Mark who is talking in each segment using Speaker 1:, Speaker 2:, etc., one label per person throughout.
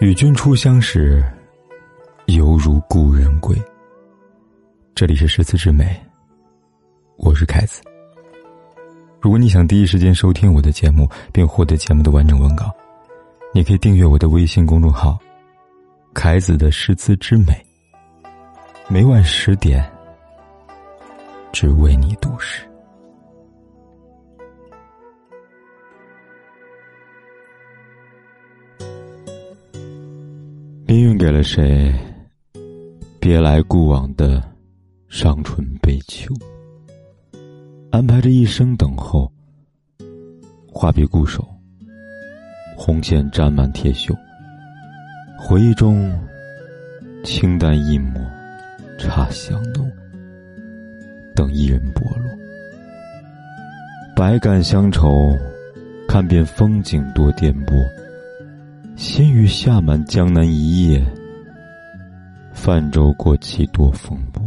Speaker 1: 与君初相识，犹如故人归。这里是诗词之美，我是凯子。如果你想第一时间收听我的节目，并获得节目的完整文稿，你可以订阅我的微信公众号“凯子的诗词之美”。每晚十点，只为你读诗。命运给了谁别来故往的伤春悲秋？安排着一生等候，画笔固守，红线沾满铁锈。回忆中，清淡一抹，茶香浓，等一人剥落。百感乡愁，看遍风景多颠簸。心雨下满江南一夜，泛舟过几多风波，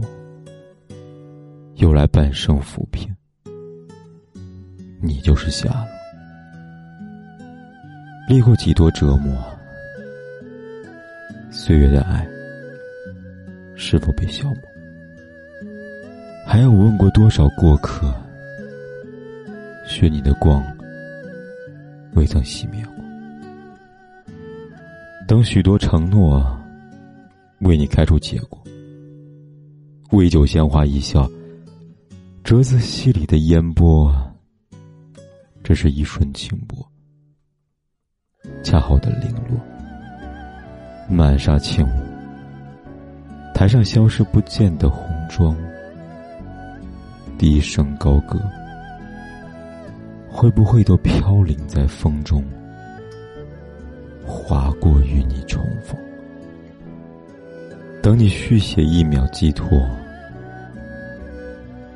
Speaker 1: 又来半生浮萍。你就是夏了，历过几多折磨，岁月的爱是否被消磨？还有问过多少过客，许你的光未曾熄灭。等许多承诺，为你开出结果。为酒鲜花一笑，折子戏里的烟波，只是一瞬轻薄，恰好的零落。满纱轻舞，台上消失不见的红妆，低声高歌，会不会都飘零在风中？划过与你重逢，等你续写一秒寄托，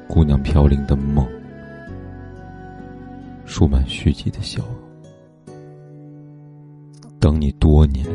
Speaker 1: 姑娘飘零的梦，数满续集的笑，等你多年。